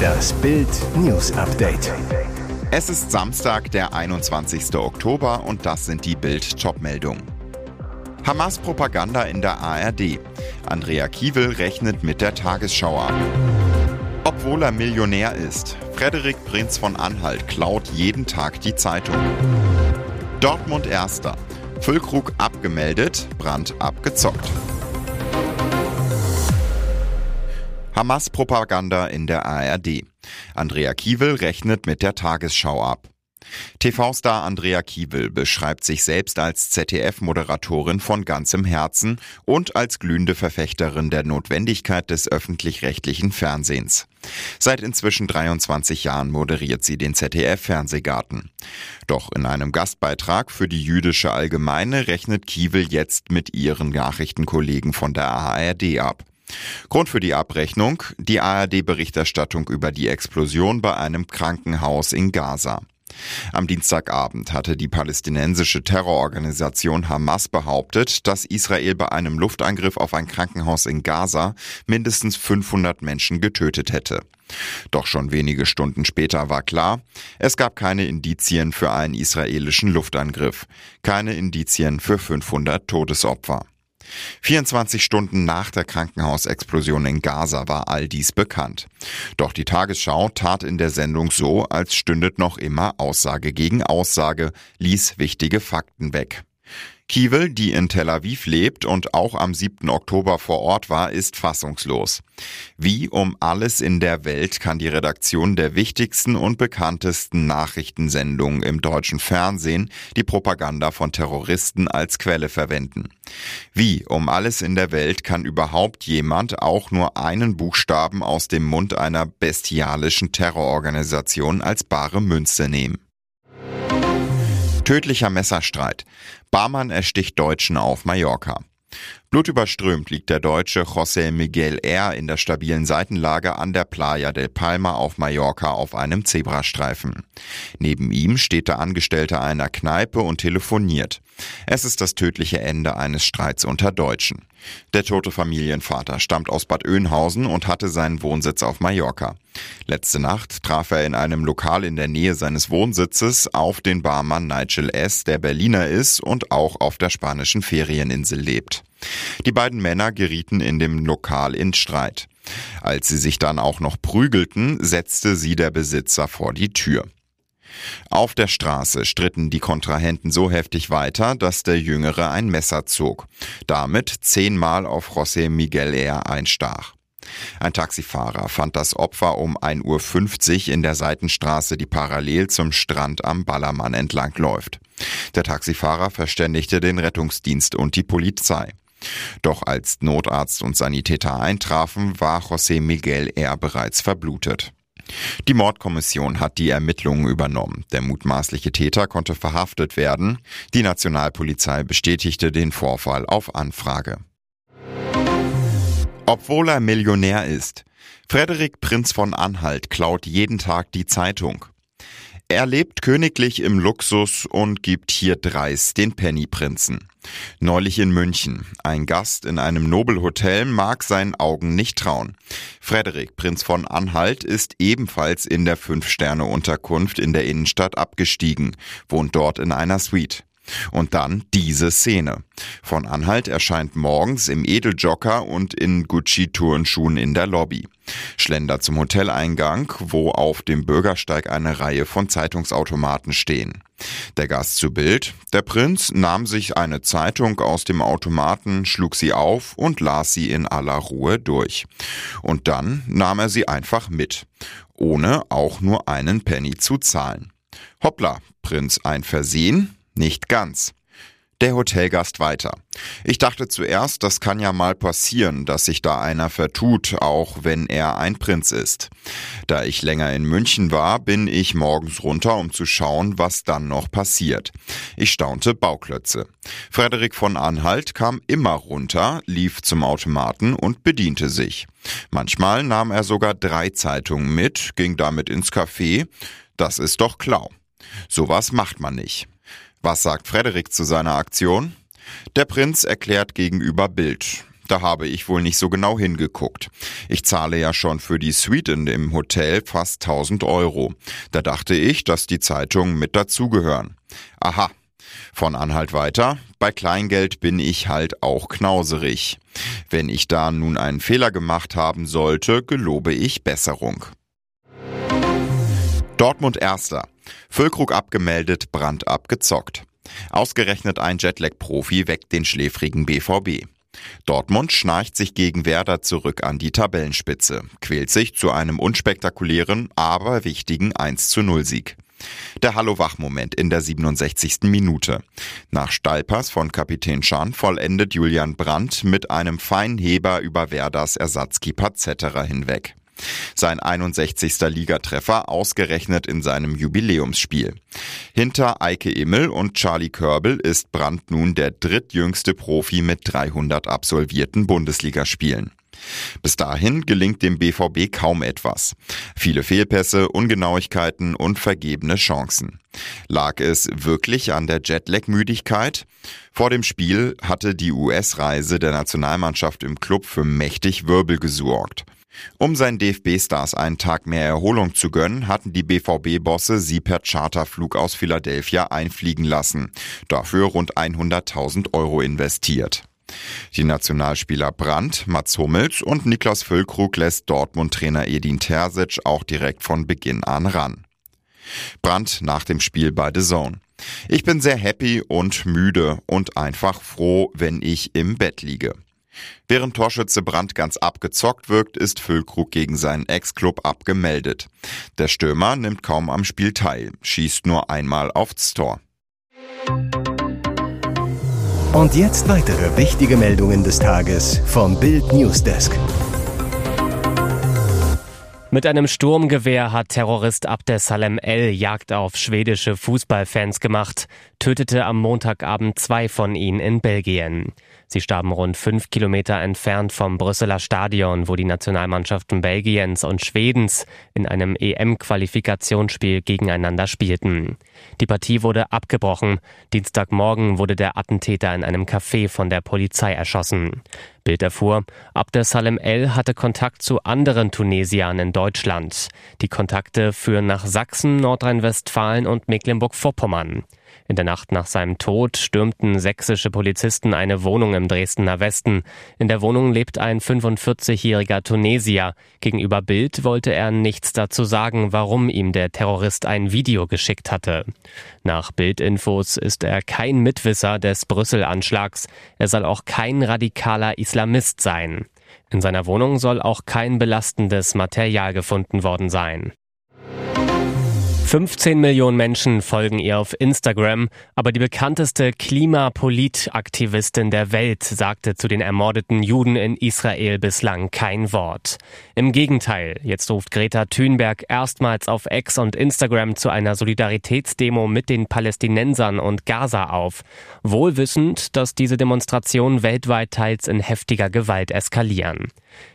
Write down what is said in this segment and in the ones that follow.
Das Bild News Update. Es ist Samstag, der 21. Oktober und das sind die Bild Topmeldungen. Hamas Propaganda in der ARD. Andrea Kiewel rechnet mit der Tagesschau ab. Obwohl er Millionär ist, Frederik Prinz von Anhalt klaut jeden Tag die Zeitung. Dortmund Erster. Füllkrug abgemeldet, Brand abgezockt. Hamas-Propaganda in der ARD. Andrea Kiewel rechnet mit der Tagesschau ab. TV-Star Andrea Kiewel beschreibt sich selbst als ZDF-Moderatorin von ganzem Herzen und als glühende Verfechterin der Notwendigkeit des öffentlich-rechtlichen Fernsehens. Seit inzwischen 23 Jahren moderiert sie den ZDF-Fernsehgarten. Doch in einem Gastbeitrag für die jüdische Allgemeine rechnet Kiewel jetzt mit ihren Nachrichtenkollegen von der ARD ab. Grund für die Abrechnung die ARD-Berichterstattung über die Explosion bei einem Krankenhaus in Gaza. Am Dienstagabend hatte die palästinensische Terrororganisation Hamas behauptet, dass Israel bei einem Luftangriff auf ein Krankenhaus in Gaza mindestens 500 Menschen getötet hätte. Doch schon wenige Stunden später war klar, es gab keine Indizien für einen israelischen Luftangriff, keine Indizien für 500 Todesopfer. 24 Stunden nach der Krankenhausexplosion in Gaza war all dies bekannt. Doch die Tagesschau tat in der Sendung so, als stündet noch immer Aussage gegen Aussage, ließ wichtige Fakten weg. Kiewel, die in Tel Aviv lebt und auch am 7. Oktober vor Ort war, ist fassungslos. Wie um alles in der Welt kann die Redaktion der wichtigsten und bekanntesten Nachrichtensendungen im deutschen Fernsehen die Propaganda von Terroristen als Quelle verwenden? Wie um alles in der Welt kann überhaupt jemand auch nur einen Buchstaben aus dem Mund einer bestialischen Terrororganisation als bare Münze nehmen? Tödlicher Messerstreit. Barmann ersticht Deutschen auf Mallorca. Blutüberströmt liegt der Deutsche José Miguel R. in der stabilen Seitenlage an der Playa del Palma auf Mallorca auf einem Zebrastreifen. Neben ihm steht der Angestellte einer Kneipe und telefoniert. Es ist das tödliche Ende eines Streits unter Deutschen. Der tote Familienvater stammt aus Bad Oeynhausen und hatte seinen Wohnsitz auf Mallorca. Letzte Nacht traf er in einem Lokal in der Nähe seines Wohnsitzes auf den Barmann Nigel S., der Berliner ist und auch auf der spanischen Ferieninsel lebt. Die beiden Männer gerieten in dem Lokal in Streit. Als sie sich dann auch noch prügelten, setzte sie der Besitzer vor die Tür. Auf der Straße stritten die Kontrahenten so heftig weiter, dass der Jüngere ein Messer zog. Damit zehnmal auf José Miguel R. einstach. Ein Taxifahrer fand das Opfer um 1.50 Uhr in der Seitenstraße, die parallel zum Strand am Ballermann entlang läuft. Der Taxifahrer verständigte den Rettungsdienst und die Polizei. Doch als Notarzt und Sanitäter eintrafen, war José Miguel R. bereits verblutet. Die Mordkommission hat die Ermittlungen übernommen. Der mutmaßliche Täter konnte verhaftet werden. Die Nationalpolizei bestätigte den Vorfall auf Anfrage. Obwohl er Millionär ist. Frederik Prinz von Anhalt klaut jeden Tag die Zeitung. Er lebt königlich im Luxus und gibt hier dreist den Pennyprinzen. Neulich in München. Ein Gast in einem Nobelhotel mag seinen Augen nicht trauen. Frederik, Prinz von Anhalt, ist ebenfalls in der Fünf-Sterne-Unterkunft in der Innenstadt abgestiegen, wohnt dort in einer Suite. Und dann diese Szene. Von Anhalt erscheint morgens im Edeljocker und in Gucci-Turnschuhen in der Lobby. Schlender zum Hoteleingang, wo auf dem Bürgersteig eine Reihe von Zeitungsautomaten stehen. Der Gast zu Bild. Der Prinz nahm sich eine Zeitung aus dem Automaten, schlug sie auf und las sie in aller Ruhe durch. Und dann nahm er sie einfach mit, ohne auch nur einen Penny zu zahlen. Hoppla, Prinz, ein Versehen? Nicht ganz. Der Hotelgast weiter. Ich dachte zuerst, das kann ja mal passieren, dass sich da einer vertut, auch wenn er ein Prinz ist. Da ich länger in München war, bin ich morgens runter, um zu schauen, was dann noch passiert. Ich staunte Bauklötze. Frederik von Anhalt kam immer runter, lief zum Automaten und bediente sich. Manchmal nahm er sogar drei Zeitungen mit, ging damit ins Café. Das ist doch Klau. Sowas macht man nicht. Was sagt Frederik zu seiner Aktion? Der Prinz erklärt gegenüber Bild. da habe ich wohl nicht so genau hingeguckt. Ich zahle ja schon für die Suite in dem Hotel fast 1000 Euro. Da dachte ich, dass die Zeitungen mit dazugehören. Aha, von Anhalt weiter, bei Kleingeld bin ich halt auch knauserig. Wenn ich da nun einen Fehler gemacht haben sollte, gelobe ich Besserung. Dortmund Erster. Füllkrug abgemeldet, Brand abgezockt. Ausgerechnet ein Jetlag-Profi weckt den schläfrigen BVB. Dortmund schnarcht sich gegen Werder zurück an die Tabellenspitze, quält sich zu einem unspektakulären, aber wichtigen 1 zu 0 Sieg. Der Hallo-Wach-Moment in der 67. Minute. Nach Steilpass von Kapitän Schan vollendet Julian Brandt mit einem feinen Heber über Werders Ersatzkeeper Zetterer hinweg. Sein 61. Ligatreffer ausgerechnet in seinem Jubiläumsspiel. Hinter Eike Immel und Charlie Körbel ist Brandt nun der drittjüngste Profi mit 300 absolvierten Bundesligaspielen. Bis dahin gelingt dem BVB kaum etwas. Viele Fehlpässe, Ungenauigkeiten und vergebene Chancen. Lag es wirklich an der Jetlag-Müdigkeit? Vor dem Spiel hatte die US-Reise der Nationalmannschaft im Club für mächtig Wirbel gesorgt. Um seinen DFB-Stars einen Tag mehr Erholung zu gönnen, hatten die BVB-Bosse sie per Charterflug aus Philadelphia einfliegen lassen. Dafür rund 100.000 Euro investiert. Die Nationalspieler Brandt, Mats Hummels und Niklas Füllkrug lässt Dortmund-Trainer Edin Terzic auch direkt von Beginn an ran. Brandt nach dem Spiel bei The Zone. Ich bin sehr happy und müde und einfach froh, wenn ich im Bett liege. Während Torschütze Brandt ganz abgezockt wirkt, ist Füllkrug gegen seinen Ex-Club abgemeldet. Der Stürmer nimmt kaum am Spiel teil, schießt nur einmal aufs Tor. Und jetzt weitere wichtige Meldungen des Tages vom Bild Newsdesk. Mit einem Sturmgewehr hat Terrorist Abdesalem El Jagd auf schwedische Fußballfans gemacht, tötete am Montagabend zwei von ihnen in Belgien. Sie starben rund fünf Kilometer entfernt vom Brüsseler Stadion, wo die Nationalmannschaften Belgiens und Schwedens in einem EM-Qualifikationsspiel gegeneinander spielten. Die Partie wurde abgebrochen. Dienstagmorgen wurde der Attentäter in einem Café von der Polizei erschossen. Bild erfuhr, Abdesalem El hatte Kontakt zu anderen Tunesiern in Deutschland. Die Kontakte führen nach Sachsen, Nordrhein-Westfalen und Mecklenburg-Vorpommern. In der Nacht nach seinem Tod stürmten sächsische Polizisten eine Wohnung im Dresdner Westen. In der Wohnung lebt ein 45-jähriger Tunesier. Gegenüber Bild wollte er nichts dazu sagen, warum ihm der Terrorist ein Video geschickt hatte. Nach Bildinfos ist er kein Mitwisser des Brüssel-Anschlags. Er soll auch kein radikaler Islamist sein. In seiner Wohnung soll auch kein belastendes Material gefunden worden sein. 15 Millionen Menschen folgen ihr auf Instagram, aber die bekannteste Klimapolitaktivistin der Welt sagte zu den ermordeten Juden in Israel bislang kein Wort. Im Gegenteil, jetzt ruft Greta Thunberg erstmals auf X und Instagram zu einer Solidaritätsdemo mit den Palästinensern und Gaza auf, wohlwissend, dass diese Demonstrationen weltweit teils in heftiger Gewalt eskalieren.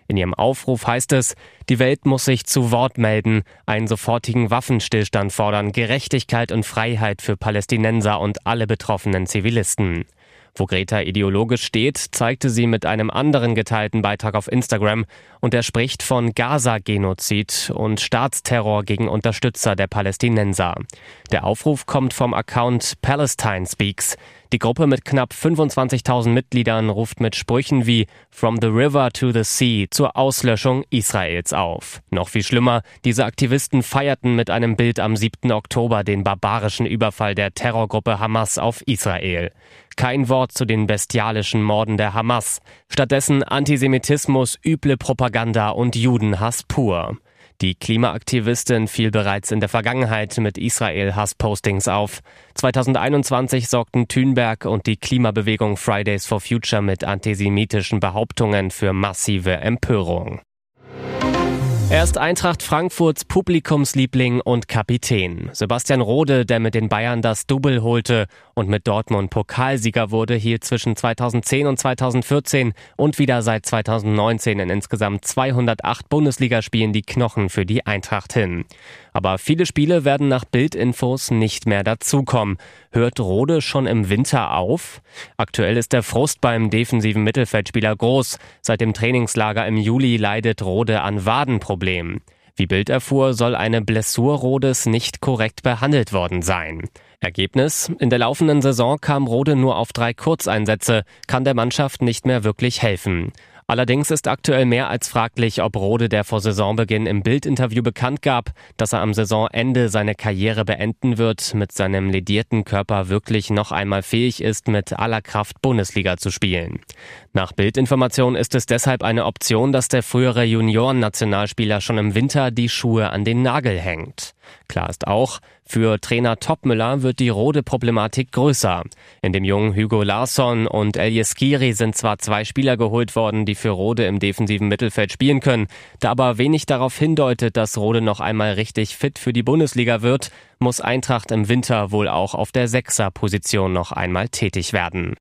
In ihrem Aufruf heißt es, die Welt muss sich zu Wort melden, einen sofortigen Waffenstillstand fordern, Gerechtigkeit und Freiheit für Palästinenser und alle betroffenen Zivilisten. Wo Greta ideologisch steht, zeigte sie mit einem anderen geteilten Beitrag auf Instagram und er spricht von Gaza-Genozid und Staatsterror gegen Unterstützer der Palästinenser. Der Aufruf kommt vom Account Palestine Speaks. Die Gruppe mit knapp 25.000 Mitgliedern ruft mit Sprüchen wie From the River to the Sea zur Auslöschung Israels auf. Noch viel schlimmer, diese Aktivisten feierten mit einem Bild am 7. Oktober den barbarischen Überfall der Terrorgruppe Hamas auf Israel. Kein Wort zu den bestialischen Morden der Hamas. Stattdessen Antisemitismus, üble Propaganda und Judenhass pur. Die Klimaaktivistin fiel bereits in der Vergangenheit mit Israel-Hass-Postings auf. 2021 sorgten Thünberg und die Klimabewegung Fridays for Future mit antisemitischen Behauptungen für massive Empörung. Er ist Eintracht Frankfurts Publikumsliebling und Kapitän. Sebastian Rode, der mit den Bayern das Double holte und mit Dortmund Pokalsieger wurde, hielt zwischen 2010 und 2014 und wieder seit 2019 in insgesamt 208 Bundesligaspielen die Knochen für die Eintracht hin. Aber viele Spiele werden nach Bildinfos nicht mehr dazukommen. Hört Rode schon im Winter auf? Aktuell ist der Frust beim defensiven Mittelfeldspieler groß. Seit dem Trainingslager im Juli leidet Rode an Wadenproblemen. Wie Bild erfuhr, soll eine Blessur Rodes nicht korrekt behandelt worden sein. Ergebnis? In der laufenden Saison kam Rode nur auf drei Kurzeinsätze, kann der Mannschaft nicht mehr wirklich helfen. Allerdings ist aktuell mehr als fraglich, ob Rode, der vor Saisonbeginn im Bildinterview bekannt gab, dass er am Saisonende seine Karriere beenden wird, mit seinem ledierten Körper wirklich noch einmal fähig ist, mit aller Kraft Bundesliga zu spielen. Nach Bildinformation ist es deshalb eine Option, dass der frühere Junioren-Nationalspieler schon im Winter die Schuhe an den Nagel hängt. Klar ist auch, für Trainer Topmüller wird die Rode-Problematik größer. In dem jungen Hugo Larsson und Elias Skiri sind zwar zwei Spieler geholt worden, die für Rode im defensiven Mittelfeld spielen können, da aber wenig darauf hindeutet, dass Rode noch einmal richtig fit für die Bundesliga wird, muss Eintracht im Winter wohl auch auf der Sechser-Position noch einmal tätig werden.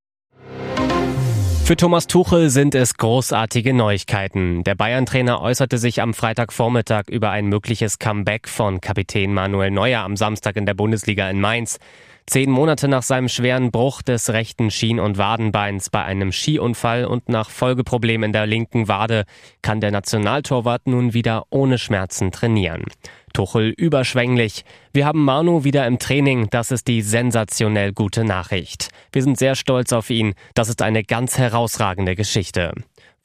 Für Thomas Tuchel sind es großartige Neuigkeiten. Der Bayern-Trainer äußerte sich am Freitagvormittag über ein mögliches Comeback von Kapitän Manuel Neuer am Samstag in der Bundesliga in Mainz. Zehn Monate nach seinem schweren Bruch des rechten Schien- und Wadenbeins bei einem Skiunfall und nach Folgeproblemen in der linken Wade kann der Nationaltorwart nun wieder ohne Schmerzen trainieren. Tuchel überschwänglich. Wir haben Manu wieder im Training, das ist die sensationell gute Nachricht. Wir sind sehr stolz auf ihn, das ist eine ganz herausragende Geschichte.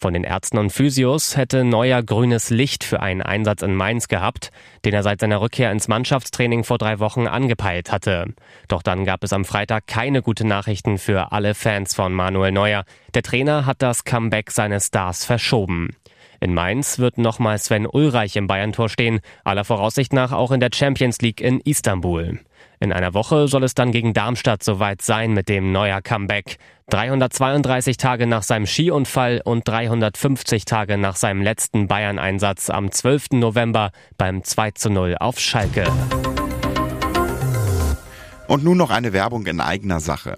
Von den Ärzten und Physios hätte Neuer grünes Licht für einen Einsatz in Mainz gehabt, den er seit seiner Rückkehr ins Mannschaftstraining vor drei Wochen angepeilt hatte. Doch dann gab es am Freitag keine gute Nachrichten für alle Fans von Manuel Neuer. Der Trainer hat das Comeback seines Stars verschoben. In Mainz wird nochmal Sven Ulreich im Bayern-Tor stehen, aller Voraussicht nach auch in der Champions League in Istanbul. In einer Woche soll es dann gegen Darmstadt soweit sein mit dem neuer Comeback. 332 Tage nach seinem Skiunfall und 350 Tage nach seinem letzten Bayern-Einsatz am 12. November beim 2 zu 0 auf Schalke. Und nun noch eine Werbung in eigener Sache.